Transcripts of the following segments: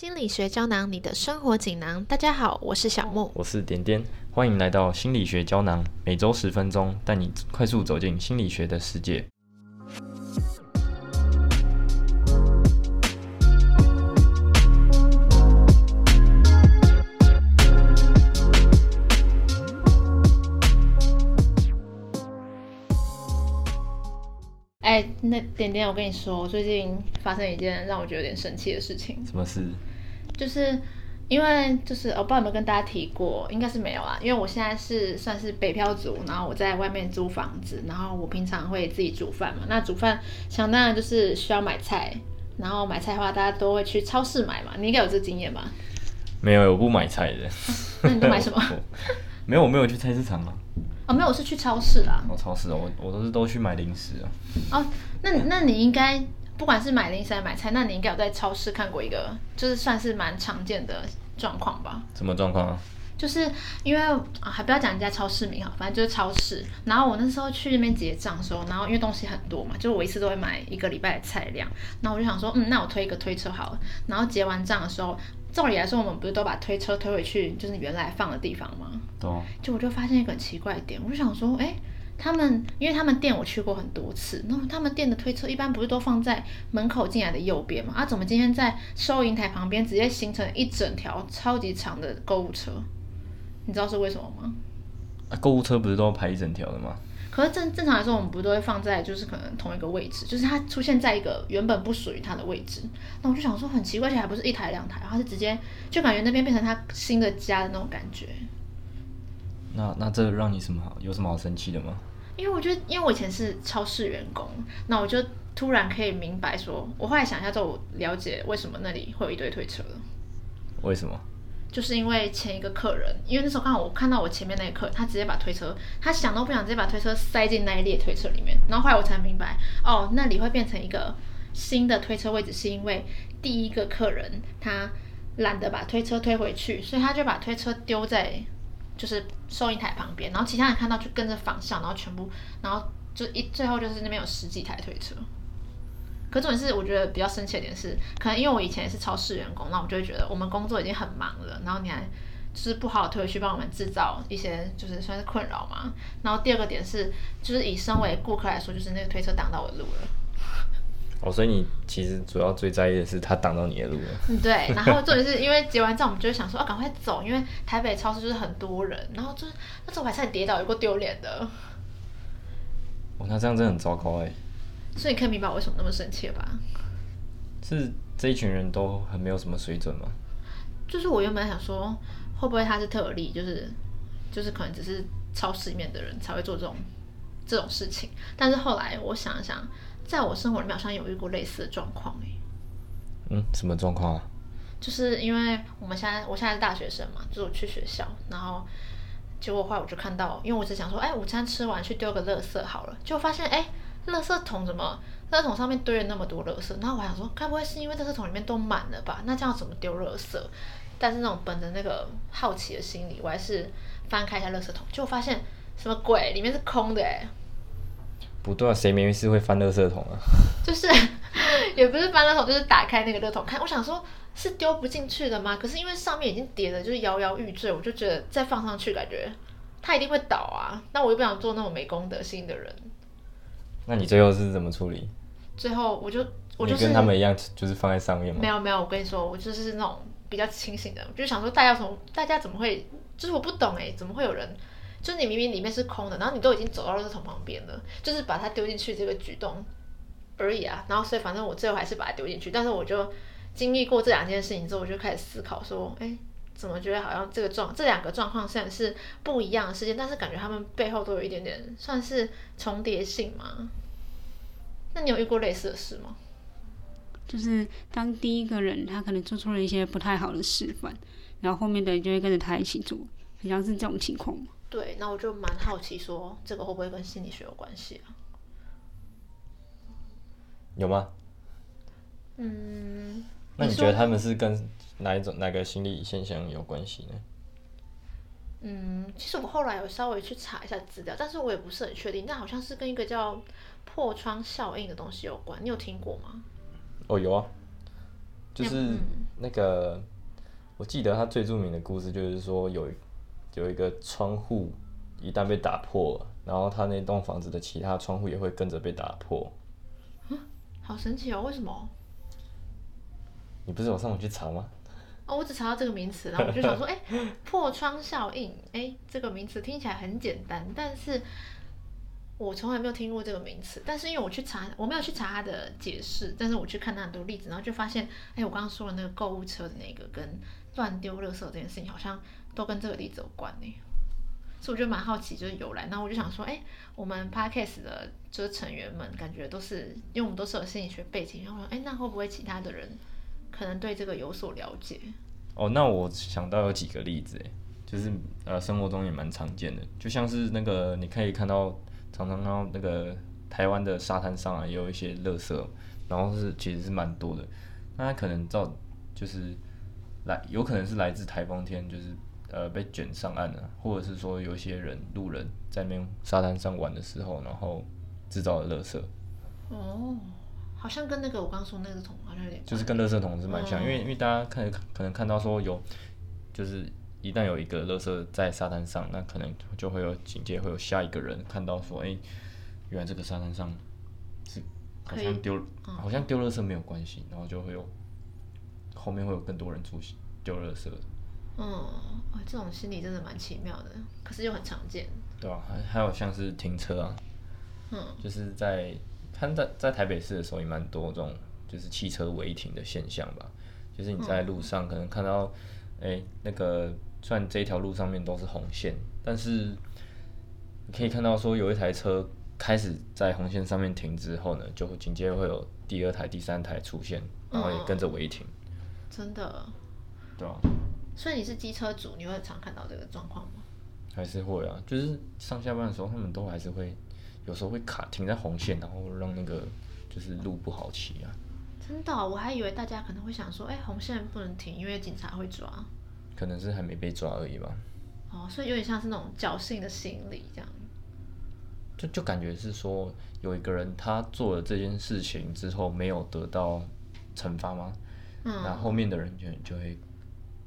心理学胶囊，你的生活锦囊。大家好，我是小木。我是点点，欢迎来到心理学胶囊，每周十分钟，带你快速走进心理学的世界。哎，那点点，我跟你说，我最近发生一件让我觉得有点生气的事情，什么事？就是因为就是我不知道有没有跟大家提过，应该是没有啊。因为我现在是算是北漂族，然后我在外面租房子，然后我平常会自己煮饭嘛。那煮饭想当然就是需要买菜，然后买菜的话，大家都会去超市买嘛。你应该有这经验吧？没有，我不买菜的。那你都买什么？没有，我没有去菜市场啊。哦，没有，我是去超市啦。哦，超市哦，我我都是都去买零食啊。哦，那那你应该不管是买零食还是买菜，那你应该有在超市看过一个，就是算是蛮常见的状况吧？什么状况啊？就是因为啊，还不要讲人家超市名哈，反正就是超市。然后我那时候去那边结账的时候，然后因为东西很多嘛，就我一次都会买一个礼拜的菜量。然后我就想说，嗯，那我推一个推车好了。然后结完账的时候，照理来说，我们不是都把推车推回去，就是原来放的地方吗？对。就我就发现一个很奇怪的点，我就想说，哎，他们因为他们店我去过很多次，那他们店的推车一般不是都放在门口进来的右边嘛？啊，怎么今天在收银台旁边直接形成一整条超级长的购物车？你知道是为什么吗？啊，购物车不是都排一整条的吗？可是正正常来说，我们不都会放在就是可能同一个位置，就是它出现在一个原本不属于它的位置。那我就想说很奇怪，而且还不是一台两台，它是直接就感觉那边变成他新的家的那种感觉。那那这让你什么好？有什么好生气的吗？因为我觉得，因为我以前是超市员工，那我就突然可以明白说，我后来想一下之后，我了解为什么那里会有一堆推车了。为什么？就是因为前一个客人，因为那时候刚好我看到我前面那个客人，他直接把推车，他想都不想直接把推车塞进那一列推车里面。然后后来我才明白，哦，那里会变成一个新的推车位置，是因为第一个客人他懒得把推车推回去，所以他就把推车丢在就是收银台旁边，然后其他人看到就跟着仿效，然后全部，然后就一最后就是那边有十几台推车。可重点是，我觉得比较生气的点是，可能因为我以前也是超市员工，那我就会觉得我们工作已经很忙了，然后你还就是不好好推回去帮我们制造一些就是算是困扰嘛。然后第二个点是，就是以身为顾客来说，就是那个推车挡到我的路了。哦，所以你其实主要最在意的是他挡到你的路了。嗯，对。然后重点是因为结完账，我们就会想说，啊，赶快走，因为台北超市就是很多人，然后就是那时候我还差点跌倒，有够丢脸的。哦，那这样真的很糟糕哎。所以你可以明白我为什么那么生气了吧？是这一群人都很没有什么水准吗？就是我原本想说，会不会他是特例，就是就是可能只是超市里面的人才会做这种这种事情。但是后来我想一想，在我生活里面好像有遇过类似的状况哎。嗯，什么状况啊？就是因为我们现在我现在是大学生嘛，就是我去学校，然后结果后来我就看到，因为我只想说，哎，午餐吃完去丢个垃圾好了，就发现哎。垃圾桶怎么？垃圾桶上面堆了那么多垃圾，然后我想说，该不会是因为垃圾桶里面都满了吧？那这样怎么丢垃圾？但是那种本着那个好奇的心理，我还是翻开一下垃圾桶，就发现什么鬼？里面是空的哎！不对啊，谁没事会翻垃圾桶啊？就是 也不是翻垃圾桶，就是打开那个垃圾桶看。我想说，是丢不进去的吗？可是因为上面已经叠的就是摇摇欲坠，我就觉得再放上去，感觉它一定会倒啊。那我又不想做那种没公德心的人。那你最后是怎么处理？最后我就我就跟他们一样，就是放在上面吗？没有没有，我跟你说，我就是那种比较清醒的，就想说大家从大家怎么会，就是我不懂哎，怎么会有人，就是你明明里面是空的，然后你都已经走到垃圾桶旁边了，就是把它丢进去这个举动而已啊。然后所以反正我最后还是把它丢进去，但是我就经历过这两件事情之后，我就开始思考说，哎，怎么觉得好像这个状这两个状况虽然是不一样的事件，但是感觉他们背后都有一点点算是重叠性嘛。那你有遇过类似的事吗？就是当第一个人他可能做出了一些不太好的示范，然后后面的人就会跟着他一起做，好像是这种情况吗？对，那我就蛮好奇，说这个会不会跟心理学有关系啊？有吗？嗯。那你觉得他们是跟哪一种哪个心理现象有关系呢？嗯，其实我后来有稍微去查一下资料，但是我也不是很确定。但好像是跟一个叫破窗效应的东西有关，你有听过吗？哦，有啊，就是嗯那个，我记得他最著名的故事就是说有有一个窗户一旦被打破，然后他那栋房子的其他窗户也会跟着被打破。好神奇哦，为什么？你不是有上网去查吗？哦，我只查到这个名词，然后我就想说，哎、破窗效应，哎、这个名词听起来很简单，但是我从来没有听过这个名词。但是因为我去查，我没有去查它的解释，但是我去看它很多例子，然后就发现，哎、我刚刚说的那个购物车的那个跟乱丢垃圾这件事情，好像都跟这个例子有关呢。所以我就蛮好奇，就是由来。那我就想说，哎、我们 podcast 的就是成员们，感觉都是因为我们都是有心理学背景，然后说，哎、那会不会其他的人可能对这个有所了解？哦，那我想到有几个例子，诶，就是呃生活中也蛮常见的，就像是那个你可以看到，常常看到那个台湾的沙滩上啊，也有一些垃圾，然后是其实是蛮多的，那它可能造就是来有可能是来自台风天，就是呃被卷上岸了、或者是说有些人路人在那边沙滩上玩的时候，然后制造了垃圾。哦，好像跟那个我刚刚说那个桶好像有点就是跟垃圾桶是蛮像，嗯因为因为大家看可能看到说有，就是一旦有一个垃圾在沙滩上，那可能就会有警戒会有下一个人看到说，哎、原来这个沙滩上是好像丢好像丢垃圾没有关系，然后就会有后面会有更多人出现丢垃圾，嗯，哦，这种心理真的蛮奇妙的，可是又很常见。对啊、还还有像是停车啊，嗯，就是在看在在台北市的时候也蛮多这种就是汽车违停的现象吧，就是你在路上可能看到，哎、那个虽然这条路上面都是红线，但是你可以看到说有一台车开始在红线上面停之后呢，就会紧接着会有第二台、第三台出现，然后也跟着违停，真的。对吧、所以你是机车主，你会常看到这个状况吗？还是会啊，就是上下班的时候，他们都还是会有时候会卡停在红线，然后让那个就是路不好骑啊。真的哦、我还以为大家可能会想说，哎、红线不能停，因为警察会抓。可能是还没被抓而已吧，哦，所以有点像是那种侥幸的心理这样。就就感觉是说有一个人他做了这件事情之后没有得到惩罚吗？嗯，那后面的人就就会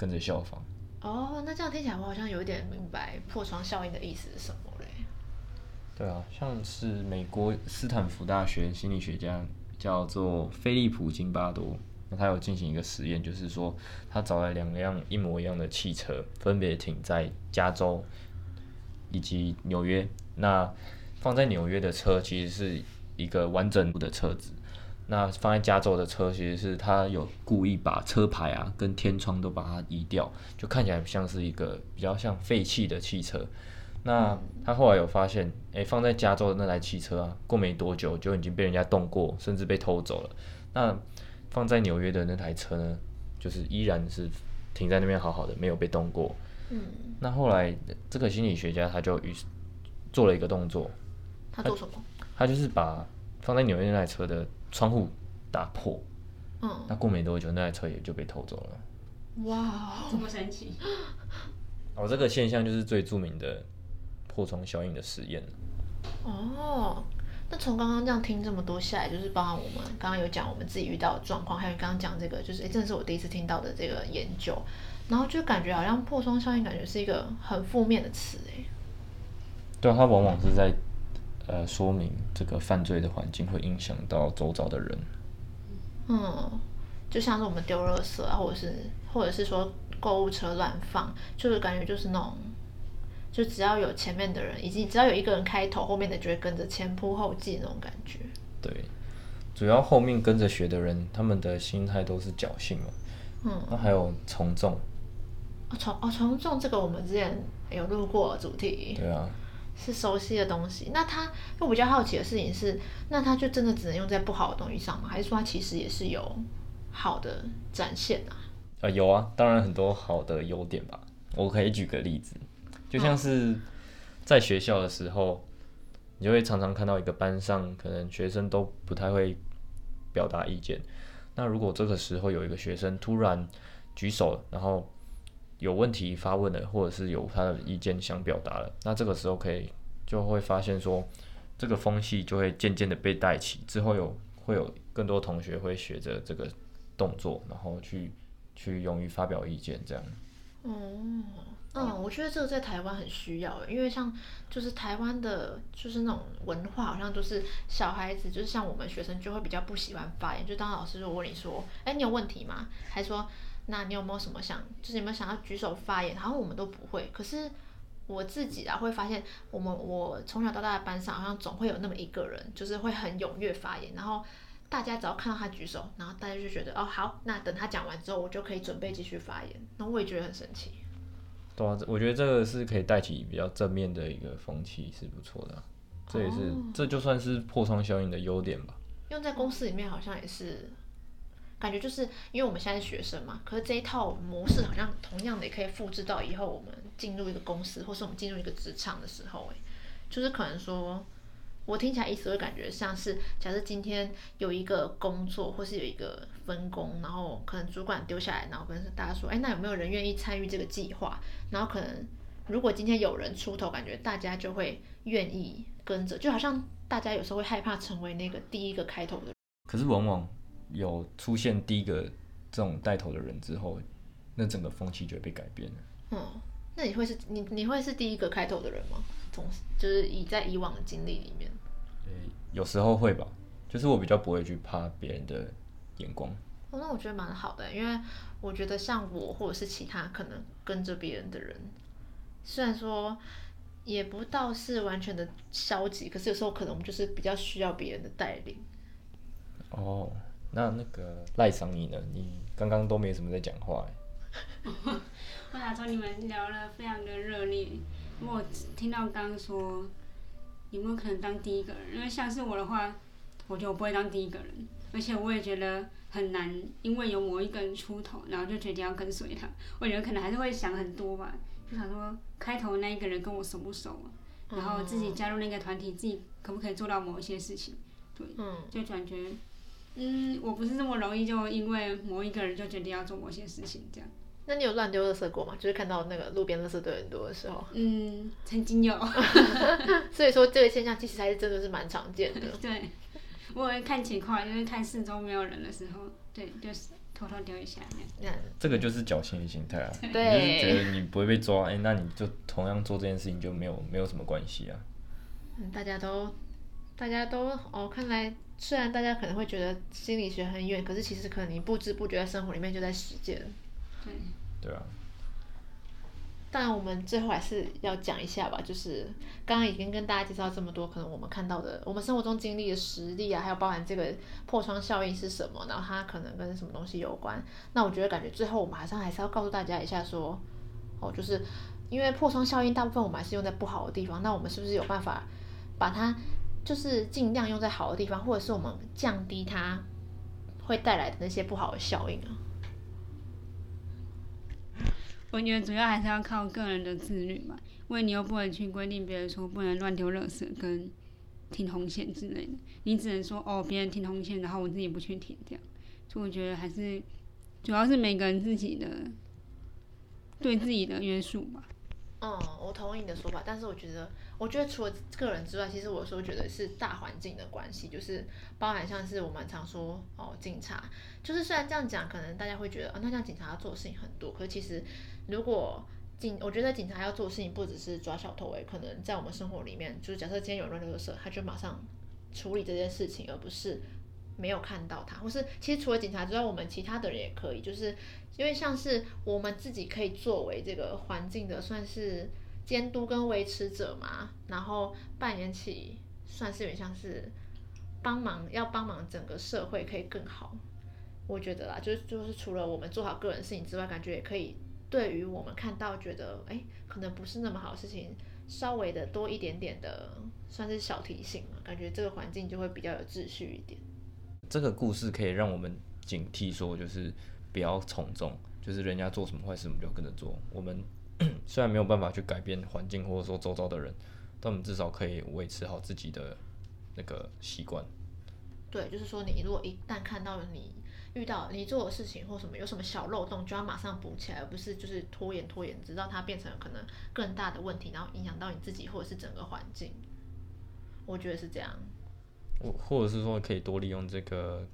跟着效仿。哦，那这样听起来我好像有一点明白破窗效应的意思是什么嘞。对啊，像是美国斯坦福大学心理学家叫做菲利普金巴多，那他有进行一个实验，就是说他找来两辆一模一样的汽车，分别停在加州以及纽约。那放在纽约的车其实是一个完整的车子，那放在加州的车其实是他有故意把车牌啊跟天窗都把它移掉，就看起来像是一个比较像废弃的汽车。那他后来有发现，诶，放在加州的那台汽车啊，过没多久就已经被人家动过，甚至被偷走了。那放在纽约的那台车呢，就是依然是停在那边好好的，没有被动过。嗯，那后来这个心理学家他就于是做了一个动作，他做什么？他就是把放在纽约那台车的窗户打破。嗯，那过没多久，那台车也就被偷走了。哇，哦这么神奇？哦，这个现象就是最著名的破窗效应的实验。哦，那从刚刚这样听这么多下来，就是包含我们刚刚有讲我们自己遇到的状况，还有刚刚讲这个，就是诶，真的是我第一次听到的这个研究，然后就感觉好像破窗效应，感觉是一个很负面的词，哎，对啊，它往往是在呃说明这个犯罪的环境会影响到周遭的人。嗯，就像是我们丢垃圾啊，或者是或者是说购物车乱放，就是感觉就是那种。就只要有前面的人，以及只要有一个人开头，后面的就会跟着前仆后继那种感觉。对，主要后面跟着学的人，他们的心态都是侥幸嘛。嗯，那还有从众，哦从哦从众这个我们之前有录过主题，对啊，是熟悉的东西。那他，我比较好奇的事情是，那他就真的只能用在不好的东西上吗？还是说他其实也是有好的展现啊？啊有啊，当然很多好的优点吧。我可以举个例子，就像是在学校的时候，你就会常常看到一个班上可能学生都不太会表达意见。那如果这个时候有一个学生突然举手，然后有问题发问了，或者是有他的意见想表达了，那这个时候可以就会发现说，这个风气就会渐渐的被带起，之后有会有更多同学会学着这个动作，然后去去勇于发表意见这样。哦，嗯，我觉得这个在台湾很需要，因为像就是台湾的，就是那种文化，好像都是小孩子，就是像我们学生就会比较不喜欢发言。就当老师如果问你说，哎，你有问题吗？还说，那你有没有什么想，就是有没有想要举手发言？然后我们都不会。可是我自己啊，会发现我们我从小到大的班上，好像总会有那么一个人，就是会很踊跃发言。然后大家只要看到他举手，然后大家就觉得，哦，好，那等他讲完之后，我就可以准备继续发言。那我也觉得很神奇。对啊，我觉得这个是可以带起比较正面的一个风气，是不错的啊。这也是，这就算是破窗效应的优点吧。用在公司里面好像也是，感觉就是因为我们现在是学生嘛，可是这一套模式好像同样的也可以复制到以后我们进入一个公司，或是我们进入一个职场的时候，哎，就是可能说。我听起来意思会感觉像是，假设今天有一个工作，或是有一个分工，然后可能主管丢下来，然后跟大家说，哎，那有没有人愿意参与这个计划？然后可能如果今天有人出头，感觉大家就会愿意跟着，就好像大家有时候会害怕成为那个第一个开头的。可是往往有出现第一个这种带头的人之后，那整个风气就会被改变了。嗯，那你会是你你会是第一个开头的人吗？从就是以在以往的经历里面。有时候会吧，就是我比较不会去怕别人的眼光。哦，那我觉得蛮好的，因为我觉得像我或者是其他可能跟着别人的人，虽然说也不到是完全的消极，可是有时候可能我们就是比较需要别人的带领。哦，那那个赖桑你呢？你刚刚都没什么在讲话 我想说你们聊了非常的热烈，我听到刚刚说。有没有可能当第一个人？因为像是我的话，我觉得我不会当第一个人，而且我也觉得很难，因为有某一个人出头，然后就决定要跟随他。我觉得可能还是会想很多吧，就想说开头那一个人跟我熟不熟，然后自己加入那个团体，自己可不可以做到某一些事情？对，就感觉，嗯，我不是那么容易就因为某一个人就决定要做某些事情这样。那你有乱丢垃圾过吗？就是看到那个路边垃圾堆很多的时候。嗯，曾经有。所以说这个现象其实还是真的是蛮常见的。对，我会看情况，因为看四周没有人的时候，对，就是偷偷丢一下那样。这个就是侥幸的心态啊。对。觉得你不会被抓，哎，那你就同样做这件事情就没有没有什么关系啊。嗯，大家都，大家都哦，看来虽然大家可能会觉得心理学很远，可是其实可能你不知不觉在生活里面就在实践。对。对啊，当然我们最后还是要讲一下吧，就是刚刚已经跟大家介绍这么多，可能我们看到的，我们生活中经历的实例啊，还有包含这个破窗效应是什么，然后它可能跟什么东西有关。那我觉得感觉最后我们好像还是要告诉大家一下，说哦，就是因为破窗效应大部分我们还是用在不好的地方，那我们是不是有办法把它就是尽量用在好的地方，或者是我们降低它会带来的那些不好的效应啊？我觉得主要还是要靠个人的自律嘛，因为你又不能去规定别人说不能乱丢垃圾跟停红线之类的，你只能说哦，别人停红线，然后我自己不去停这样。所以我觉得还是主要是每个人自己的对自己的约束吧。嗯，我同意你的说法，但是我觉得，我觉得除了个人之外，其实我说觉得是大环境的关系，就是包含像是我们常说哦，警察，就是虽然这样讲，可能大家会觉得啊，那这样警察要做的事情很多，可其实如果警，我觉得警察要做的事情不只是抓小偷，诶，可能在我们生活里面，就是假设今天有人乱丢垃圾，他就马上处理这件事情，而不是。没有看到他，或是其实除了警察之外，我们其他的人也可以，就是因为像是我们自己可以作为这个环境的算是监督跟维持者嘛，然后扮演起算是有点像是帮忙，要帮忙整个社会可以更好。我觉得啦，就是就是除了我们做好个人事情之外，感觉也可以对于我们看到觉得哎可能不是那么好事情，稍微的多一点点的算是小提醒嘛，感觉这个环境就会比较有秩序一点。这个故事可以让我们警惕，说就是不要从众，就是人家做什么坏事，我们就跟着做。我们 虽然没有办法去改变环境，或者说周遭的人，但我们至少可以维持好自己的那个习惯。对，就是说你如果一旦看到了你遇到你做的事情或什么有什么小漏洞，就要马上补起来，而不是就是拖延拖延，直到它变成可能更大的问题，然后影响到你自己或者是整个环境。我觉得是这样。或或者是说可以多利用这个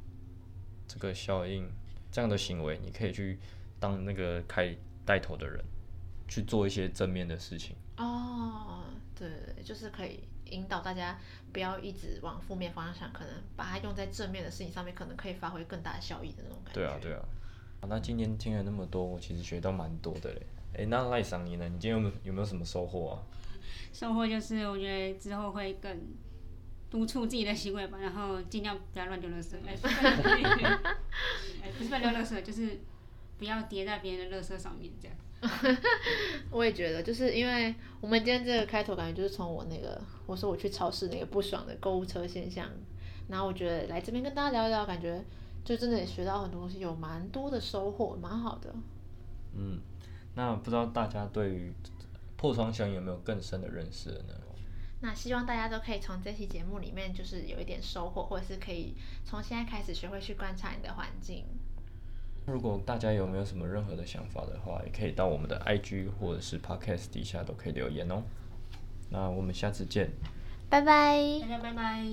这个效应，这样的行为，你可以去当那个开带头的人，去做一些正面的事情。哦，对对对，就是可以引导大家不要一直往负面方向想，可能把它用在正面的事情上面，可能可以发挥更大的效益的那种感觉。对啊，对啊。好那今天听了那么多，我其实学到蛮多的嘞。诶，那赖桑你呢？你今天有没有有没有什么收获啊？收获就是我觉得之后会更督促自己的行为吧，然后尽量不要乱丢垃圾，哎不是乱丢哎不是乱丢垃圾，就是不要叠在别人的垃圾上面这样。我也觉得，就是因为我们今天这个开头，感觉就是从我那个我说我去超市那个不爽的购物车现象，然后我觉得来这边跟大家聊一聊，感觉就真的也学到很多东西，有蛮多的收获，蛮好的。嗯，那不知道大家对于破窗效应有没有更深的认识了呢？那希望大家都可以从这期节目里面，就是有一点收获，或者是可以从现在开始学会去观察你的环境。如果大家有没有什么任何的想法的话，也可以到我们的 IG 或者是 Podcast 底下都可以留言哦。那我们下次见。拜拜。大家拜拜。